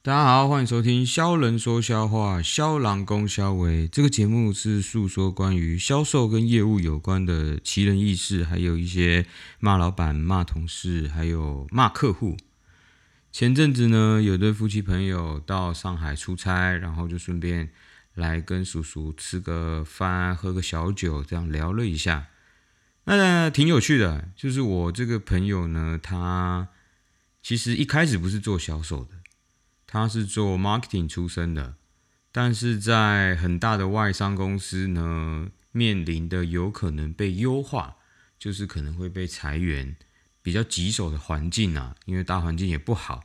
大家好，欢迎收听《销人说销话》，销郎公销为这个节目是诉说关于销售跟业务有关的奇人异事，还有一些骂老板、骂同事，还有骂客户。前阵子呢，有对夫妻朋友到上海出差，然后就顺便来跟叔叔吃个饭、喝个小酒，这样聊了一下。那挺有趣的，就是我这个朋友呢，他其实一开始不是做销售的。他是做 marketing 出身的，但是在很大的外商公司呢，面临的有可能被优化，就是可能会被裁员，比较棘手的环境啊，因为大环境也不好。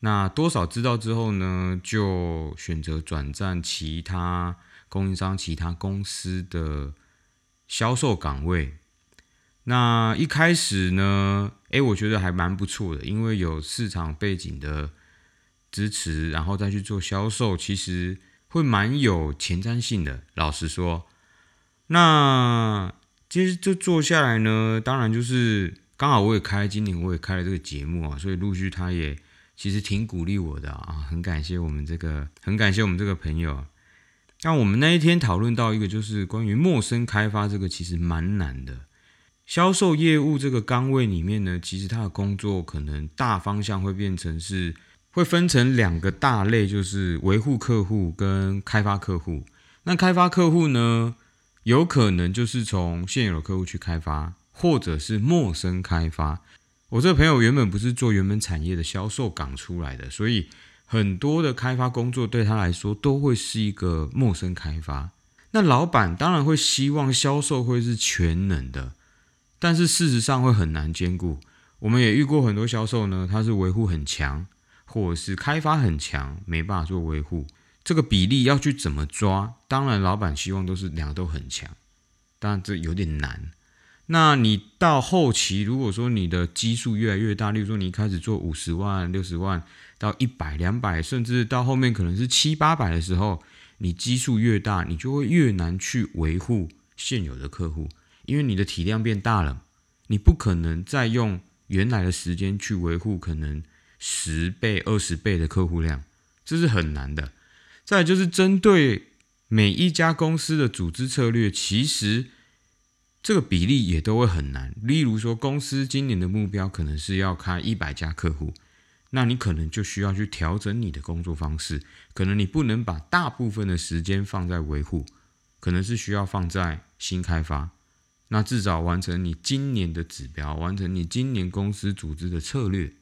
那多少知道之后呢，就选择转战其他供应商、其他公司的销售岗位。那一开始呢，诶，我觉得还蛮不错的，因为有市场背景的。支持，然后再去做销售，其实会蛮有前瞻性的。老实说，那其实就做下来呢，当然就是刚好我也开今年我也开了这个节目啊，所以陆续他也其实挺鼓励我的啊，很感谢我们这个，很感谢我们这个朋友。那我们那一天讨论到一个，就是关于陌生开发这个，其实蛮难的。销售业务这个岗位里面呢，其实他的工作可能大方向会变成是。会分成两个大类，就是维护客户跟开发客户。那开发客户呢，有可能就是从现有的客户去开发，或者是陌生开发。我这个朋友原本不是做原本产业的销售岗出来的，所以很多的开发工作对他来说都会是一个陌生开发。那老板当然会希望销售会是全能的，但是事实上会很难兼顾。我们也遇过很多销售呢，他是维护很强。或者是开发很强，没办法做维护，这个比例要去怎么抓？当然，老板希望都是两个都很强，当然这有点难。那你到后期，如果说你的基数越来越大，例如说你开始做五十万、六十万到一百、两百，甚至到后面可能是七八百的时候，你基数越大，你就会越难去维护现有的客户，因为你的体量变大了，你不可能再用原来的时间去维护可能。十倍、二十倍的客户量，这是很难的。再就是针对每一家公司的组织策略，其实这个比例也都会很难。例如说，公司今年的目标可能是要开一百家客户，那你可能就需要去调整你的工作方式。可能你不能把大部分的时间放在维护，可能是需要放在新开发。那至少完成你今年的指标，完成你今年公司组织的策略。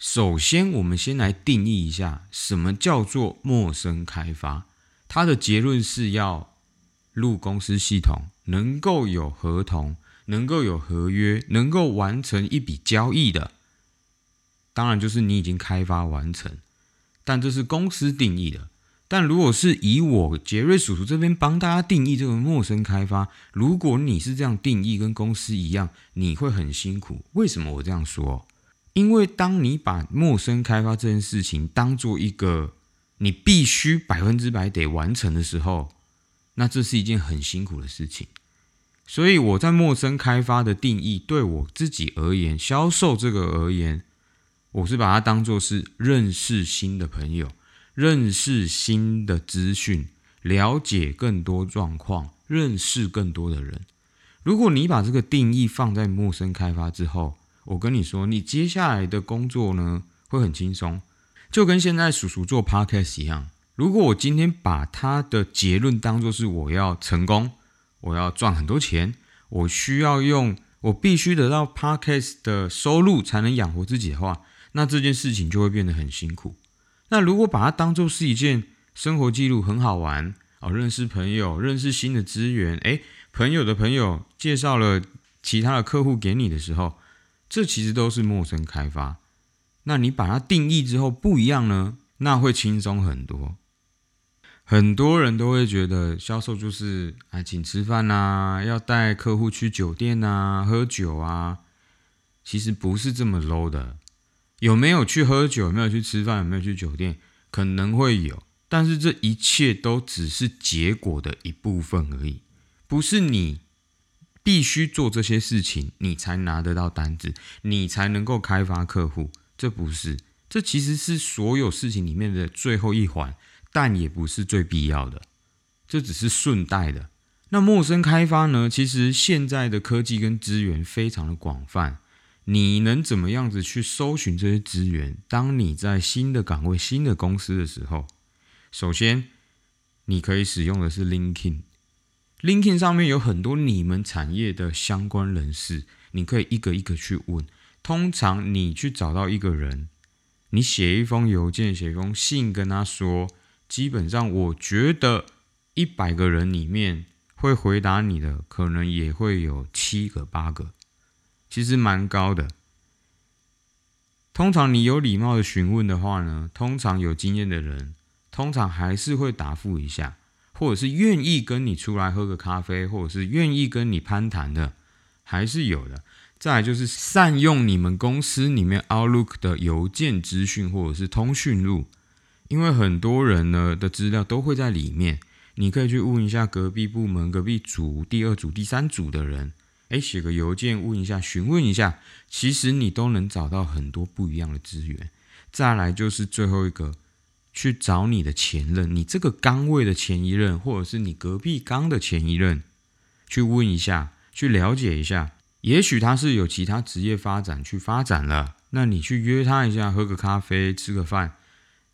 首先，我们先来定义一下什么叫做陌生开发。它的结论是要入公司系统，能够有合同，能够有合约，能够完成一笔交易的。当然，就是你已经开发完成，但这是公司定义的。但如果是以我杰瑞叔叔这边帮大家定义这个陌生开发，如果你是这样定义，跟公司一样，你会很辛苦。为什么我这样说？因为当你把陌生开发这件事情当做一个你必须百分之百得完成的时候，那这是一件很辛苦的事情。所以我在陌生开发的定义，对我自己而言，销售这个而言，我是把它当做是认识新的朋友，认识新的资讯，了解更多状况，认识更多的人。如果你把这个定义放在陌生开发之后，我跟你说，你接下来的工作呢会很轻松，就跟现在叔叔做 podcast 一样。如果我今天把他的结论当做是我要成功，我要赚很多钱，我需要用，我必须得到 podcast 的收入才能养活自己的话，那这件事情就会变得很辛苦。那如果把它当做是一件生活记录，很好玩哦，认识朋友，认识新的资源，诶，朋友的朋友介绍了其他的客户给你的时候。这其实都是陌生开发，那你把它定义之后不一样呢，那会轻松很多。很多人都会觉得销售就是啊，请吃饭呐，要带客户去酒店呐，喝酒啊，其实不是这么 low 的。有没有去喝酒？有没有去吃饭？有没有去酒店？可能会有，但是这一切都只是结果的一部分而已，不是你。必须做这些事情，你才拿得到单子，你才能够开发客户。这不是这其实是所有事情里面的最后一环，但也不是最必要的，这只是顺带的。那陌生开发呢？其实现在的科技跟资源非常的广泛，你能怎么样子去搜寻这些资源？当你在新的岗位、新的公司的时候，首先你可以使用的是 LinkedIn l i n k i n 上面有很多你们产业的相关人士，你可以一个一个去问。通常你去找到一个人。你写一封邮件，写一封信跟他说，基本上我觉得一百个人里面会回答你的，可能也会有七个八个，其实蛮高的。通常你有礼貌的询问的话呢，通常有经验的人，通常还是会答复一下，或者是愿意跟你出来喝个咖啡，或者是愿意跟你攀谈的，还是有的。再来就是善用你们公司里面 Outlook 的邮件资讯或者是通讯录，因为很多人呢的资料都会在里面，你可以去问一下隔壁部门、隔壁组、第二组、第三组的人，诶，写个邮件问一下、询问一下，其实你都能找到很多不一样的资源。再来就是最后一个，去找你的前任，你这个岗位的前一任，或者是你隔壁岗的前一任，去问一下，去了解一下。也许他是有其他职业发展去发展了，那你去约他一下，喝个咖啡，吃个饭，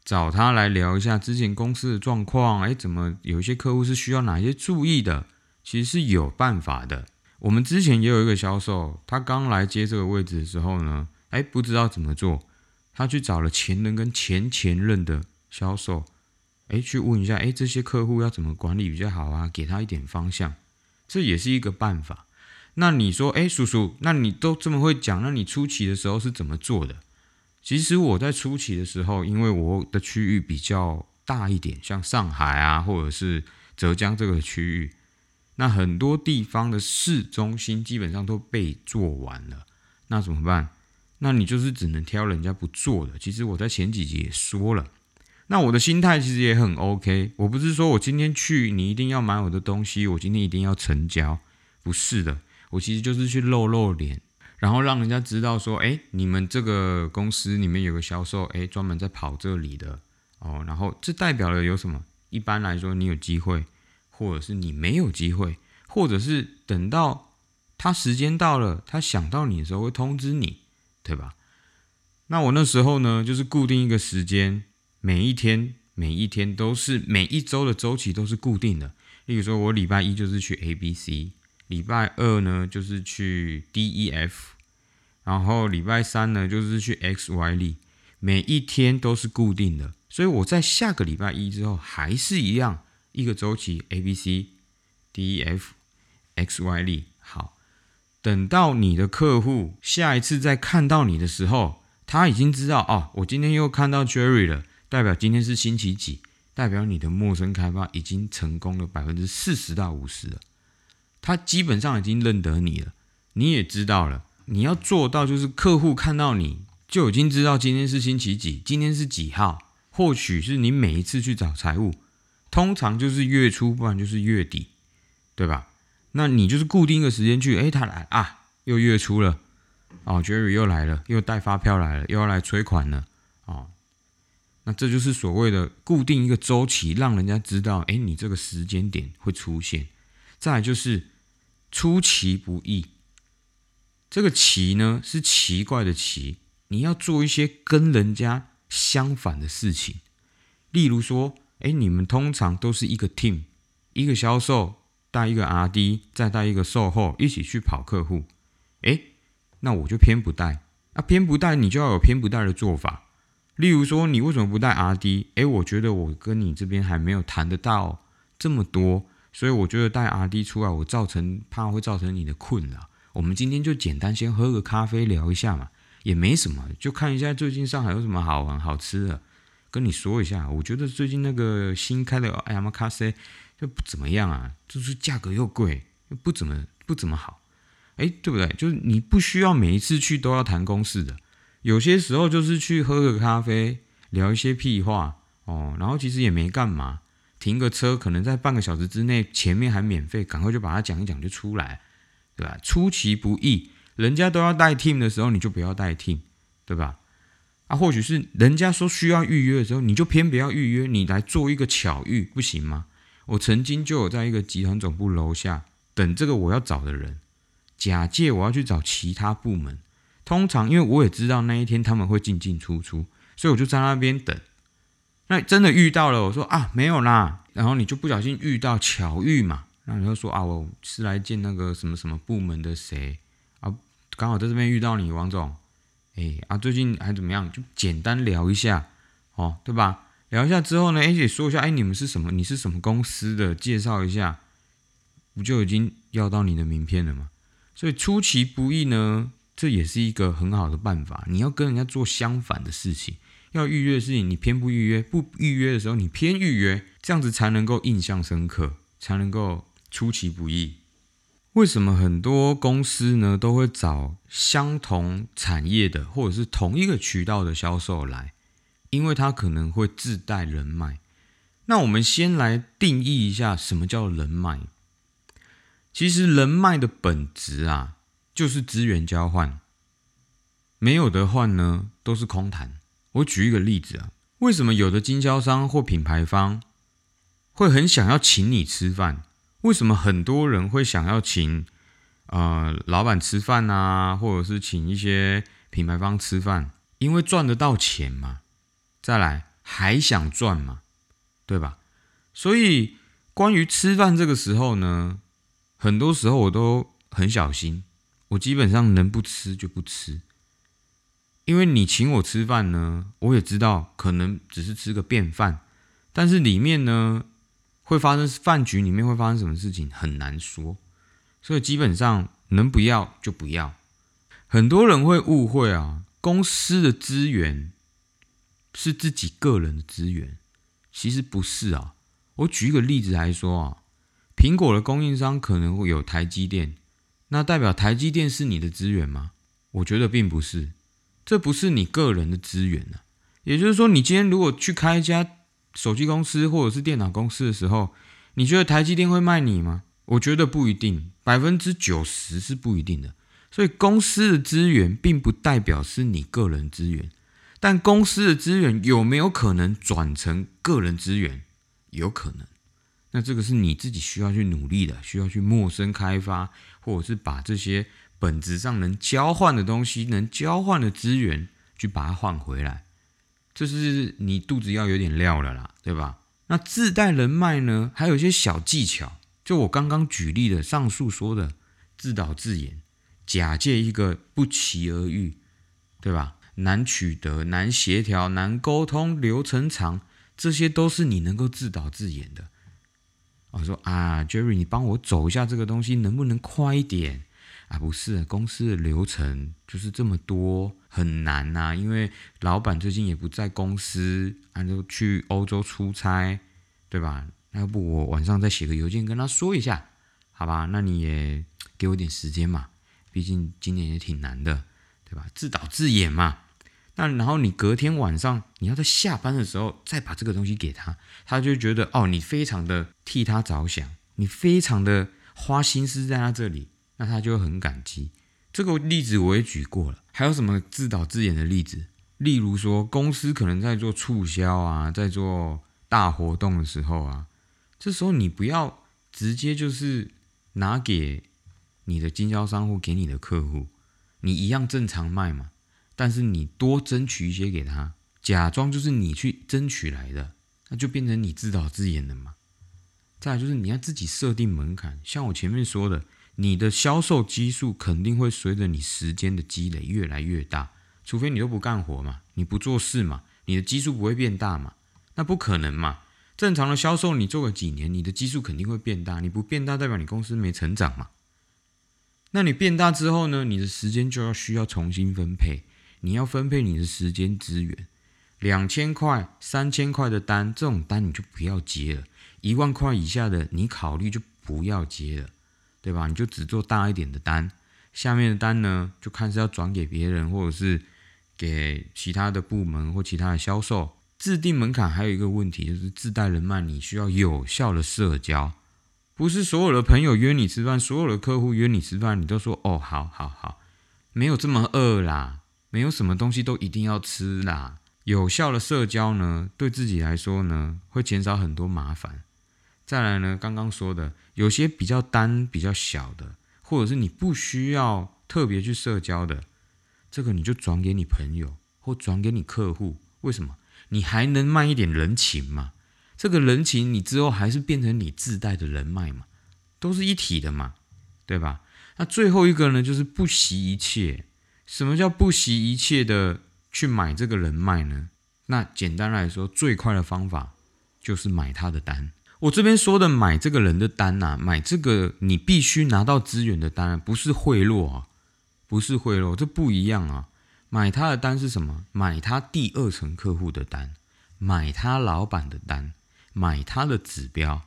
找他来聊一下之前公司的状况。哎，怎么有一些客户是需要哪些注意的？其实是有办法的。我们之前也有一个销售，他刚来接这个位置的时候呢，哎，不知道怎么做，他去找了前任跟前前任的销售，哎，去问一下，哎，这些客户要怎么管理比较好啊？给他一点方向，这也是一个办法。那你说，哎，叔叔，那你都这么会讲，那你初期的时候是怎么做的？其实我在初期的时候，因为我的区域比较大一点，像上海啊，或者是浙江这个区域，那很多地方的市中心基本上都被做完了，那怎么办？那你就是只能挑人家不做的。其实我在前几集也说了，那我的心态其实也很 OK，我不是说我今天去你一定要买我的东西，我今天一定要成交，不是的。我其实就是去露露脸，然后让人家知道说，哎，你们这个公司里面有个销售，哎，专门在跑这里的哦。然后这代表了有什么？一般来说，你有机会，或者是你没有机会，或者是等到他时间到了，他想到你的时候会通知你，对吧？那我那时候呢，就是固定一个时间，每一天每一天都是每一周的周期都是固定的。例如说，我礼拜一就是去 A、B、C。礼拜二呢，就是去 D E F，然后礼拜三呢，就是去 X Y Z，每一天都是固定的，所以我在下个礼拜一之后还是一样一个周期 A B C D E F X Y Z。好，等到你的客户下一次再看到你的时候，他已经知道哦，我今天又看到 Jerry 了，代表今天是星期几，代表你的陌生开发已经成功了百分之四十到五十了。他基本上已经认得你了，你也知道了。你要做到就是客户看到你就已经知道今天是星期几，今天是几号。或许是你每一次去找财务，通常就是月初，不然就是月底，对吧？那你就是固定一个时间去，哎，他来啊，又月初了，哦，Jerry 又来了，又带发票来了，又要来催款了，哦，那这就是所谓的固定一个周期，让人家知道，哎，你这个时间点会出现。再就是。出其不意，这个奇呢是奇怪的奇，你要做一些跟人家相反的事情，例如说，哎，你们通常都是一个 team，一个销售带一个 RD，再带一个售后一起去跑客户，哎，那我就偏不带，啊，偏不带，你就要有偏不带的做法，例如说，你为什么不带 RD？哎，我觉得我跟你这边还没有谈得到这么多。所以我觉得带 R D 出来，我造成怕会造成你的困扰。我们今天就简单先喝个咖啡聊一下嘛，也没什么，就看一下最近上海有什么好玩好吃的，跟你说一下。我觉得最近那个新开的 M 咖啡就不怎么样啊，就是价格又贵，又不怎么不怎么好，哎，对不对？就是你不需要每一次去都要谈公事的，有些时候就是去喝个咖啡，聊一些屁话哦，然后其实也没干嘛。停个车，可能在半个小时之内，前面还免费，赶快就把它讲一讲就出来，对吧？出其不意，人家都要带 team 的时候，你就不要带 team，对吧？啊，或许是人家说需要预约的时候，你就偏不要预约，你来做一个巧遇，不行吗？我曾经就有在一个集团总部楼下等这个我要找的人，假借我要去找其他部门。通常因为我也知道那一天他们会进进出出，所以我就在那边等。那真的遇到了，我说啊没有啦，然后你就不小心遇到巧遇嘛，然后你就说啊我是来见那个什么什么部门的谁啊，刚好在这边遇到你王总。哎啊，最近还怎么样？就简单聊一下，哦，对吧？聊一下之后呢，而且说一下，哎，你们是什么？你是什么公司的？介绍一下，不就已经要到你的名片了吗？所以出其不意呢，这也是一个很好的办法。你要跟人家做相反的事情，要预约的事情，你偏不预约；不预约的时候，你偏预约，这样子才能够印象深刻，才能够出其不意。为什么很多公司呢都会找相同产业的或者是同一个渠道的销售来？因为他可能会自带人脉。那我们先来定义一下什么叫人脉。其实人脉的本质啊，就是资源交换。没有的换呢，都是空谈。我举一个例子啊，为什么有的经销商或品牌方会很想要请你吃饭？为什么很多人会想要请呃老板吃饭啊，或者是请一些品牌方吃饭？因为赚得到钱嘛。再来还想赚嘛，对吧？所以关于吃饭这个时候呢，很多时候我都很小心，我基本上能不吃就不吃。因为你请我吃饭呢，我也知道可能只是吃个便饭，但是里面呢。会发生饭局里面会发生什么事情很难说，所以基本上能不要就不要。很多人会误会啊，公司的资源是自己个人的资源，其实不是啊。我举一个例子来说啊，苹果的供应商可能会有台积电，那代表台积电是你的资源吗？我觉得并不是，这不是你个人的资源啊。也就是说，你今天如果去开一家。手机公司或者是电脑公司的时候，你觉得台积电会卖你吗？我觉得不一定，百分之九十是不一定的。所以公司的资源并不代表是你个人资源，但公司的资源有没有可能转成个人资源？有可能。那这个是你自己需要去努力的，需要去陌生开发，或者是把这些本质上能交换的东西、能交换的资源，去把它换回来。这是你肚子要有点料了啦，对吧？那自带人脉呢，还有一些小技巧。就我刚刚举例的上述说的，自导自演，假借一个不期而遇，对吧？难取得、难协调、难沟通、流程长，这些都是你能够自导自演的。我说啊，Jerry，你帮我走一下这个东西，能不能快一点？啊，不是，公司的流程就是这么多，很难呐。因为老板最近也不在公司，啊，就去欧洲出差，对吧？那要不我晚上再写个邮件跟他说一下，好吧？那你也给我点时间嘛，毕竟今年也挺难的，对吧？自导自演嘛。那然后你隔天晚上你要在下班的时候再把这个东西给他，他就觉得哦，你非常的替他着想，你非常的花心思在他这里。那他就很感激。这个例子我也举过了，还有什么自导自演的例子？例如说，公司可能在做促销啊，在做大活动的时候啊，这时候你不要直接就是拿给你的经销商或给你的客户，你一样正常卖嘛。但是你多争取一些给他，假装就是你去争取来的，那就变成你自导自演了嘛。再来就是你要自己设定门槛，像我前面说的。你的销售基数肯定会随着你时间的积累越来越大，除非你都不干活嘛，你不做事嘛，你的基数不会变大嘛？那不可能嘛？正常的销售你做个几年，你的基数肯定会变大，你不变大代表你公司没成长嘛？那你变大之后呢？你的时间就要需要重新分配，你要分配你的时间资源，两千块、三千块的单，这种单你就不要接了，一万块以下的你考虑就不要接了。对吧？你就只做大一点的单，下面的单呢，就看是要转给别人，或者是给其他的部门或其他的销售。制定门槛还有一个问题，就是自带人脉，你需要有效的社交，不是所有的朋友约你吃饭，所有的客户约你吃饭，你都说哦，好好好，没有这么饿啦，没有什么东西都一定要吃啦。有效的社交呢，对自己来说呢，会减少很多麻烦。再来呢，刚刚说的有些比较单、比较小的，或者是你不需要特别去社交的，这个你就转给你朋友或转给你客户。为什么？你还能卖一点人情嘛？这个人情你之后还是变成你自带的人脉嘛，都是一体的嘛，对吧？那最后一个呢，就是不惜一切。什么叫不惜一切的去买这个人脉呢？那简单来说，最快的方法就是买他的单。我这边说的买这个人的单呐，买这个你必须拿到资源的单，不是贿赂啊，不是贿赂，这不一样啊。买他的单是什么？买他第二层客户的单，买他老板的单，买他的指标。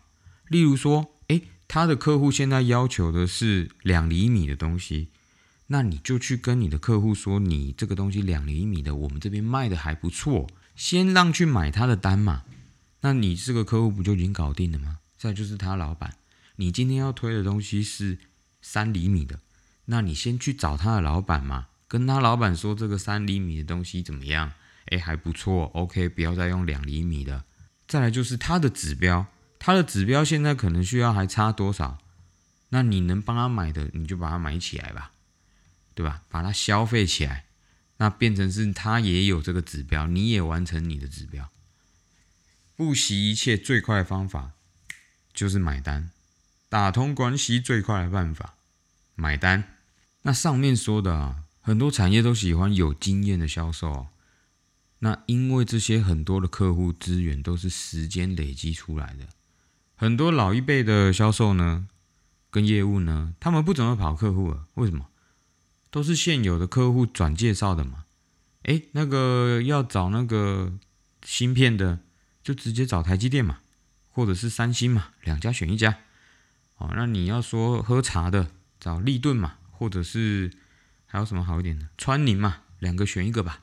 例如说，诶，他的客户现在要求的是两厘米的东西，那你就去跟你的客户说，你这个东西两厘米的，我们这边卖的还不错，先让去买他的单嘛。那你这个客户不就已经搞定了吗？再就是他老板，你今天要推的东西是三厘米的，那你先去找他的老板嘛，跟他老板说这个三厘米的东西怎么样？哎，还不错，OK，不要再用两厘米的。再来就是他的指标，他的指标现在可能需要还差多少？那你能帮他买的，你就把它买起来吧，对吧？把它消费起来，那变成是他也有这个指标，你也完成你的指标。不惜一切最快的方法就是买单，打通关系最快的办法买单。那上面说的啊，很多产业都喜欢有经验的销售。那因为这些很多的客户资源都是时间累积出来的，很多老一辈的销售呢，跟业务呢，他们不怎么跑客户了。为什么？都是现有的客户转介绍的嘛。诶，那个要找那个芯片的。就直接找台积电嘛，或者是三星嘛，两家选一家。哦，那你要说喝茶的，找立顿嘛，或者是还有什么好一点的，川宁嘛，两个选一个吧。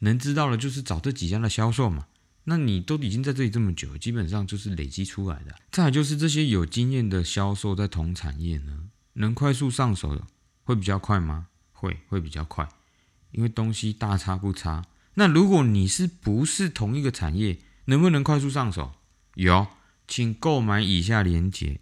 能知道的，就是找这几家的销售嘛。那你都已经在这里这么久，基本上就是累积出来的。再就是这些有经验的销售，在同产业呢，能快速上手的，会比较快吗？会，会比较快，因为东西大差不差。那如果你是不是同一个产业？能不能快速上手？有，请购买以下链接。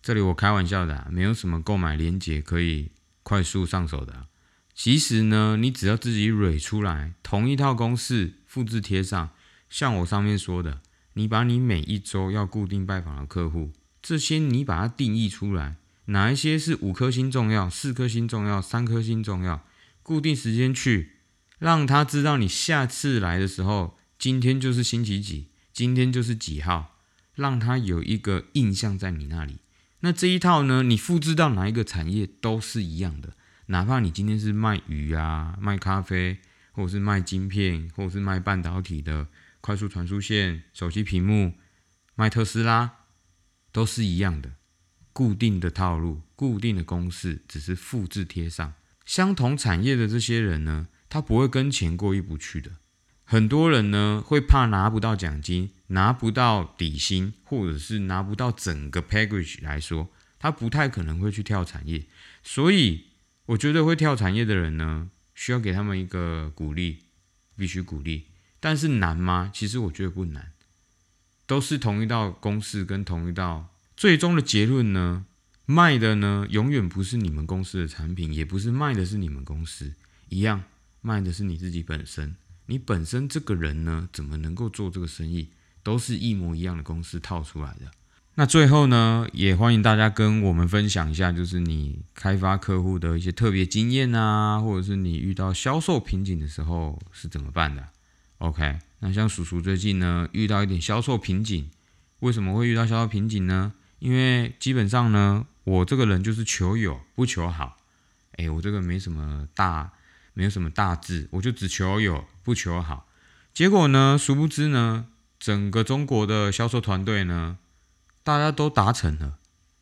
这里我开玩笑的，没有什么购买链接可以快速上手的。其实呢，你只要自己蕊出来，同一套公式复制贴上。像我上面说的，你把你每一周要固定拜访的客户，这些你把它定义出来，哪一些是五颗星重要、四颗星重要、三颗星重要，固定时间去，让他知道你下次来的时候。今天就是星期几，今天就是几号，让他有一个印象在你那里。那这一套呢，你复制到哪一个产业都是一样的。哪怕你今天是卖鱼啊、卖咖啡，或者是卖晶片，或者是卖半导体的快速传输线、手机屏幕，卖特斯拉，都是一样的，固定的套路、固定的公式，只是复制贴上。相同产业的这些人呢，他不会跟钱过意不去的。很多人呢会怕拿不到奖金，拿不到底薪，或者是拿不到整个 package 来说，他不太可能会去跳产业。所以我觉得会跳产业的人呢，需要给他们一个鼓励，必须鼓励。但是难吗？其实我觉得不难，都是同一道公式跟同一道最终的结论呢。卖的呢永远不是你们公司的产品，也不是卖的是你们公司一样，卖的是你自己本身。你本身这个人呢，怎么能够做这个生意？都是一模一样的公司套出来的。那最后呢，也欢迎大家跟我们分享一下，就是你开发客户的一些特别经验啊，或者是你遇到销售瓶颈的时候是怎么办的？OK，那像叔叔最近呢，遇到一点销售瓶颈，为什么会遇到销售瓶颈呢？因为基本上呢，我这个人就是求有不求好，哎，我这个没什么大。没有什么大志，我就只求有，不求好。结果呢，殊不知呢，整个中国的销售团队呢，大家都达成了，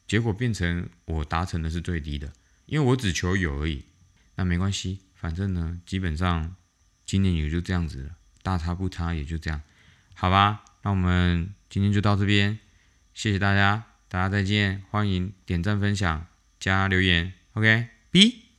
结果变成我达成的是最低的，因为我只求有而已。那没关系，反正呢，基本上今年也就这样子了，大差不差，也就这样，好吧？那我们今天就到这边，谢谢大家，大家再见，欢迎点赞、分享、加留言，OK，B。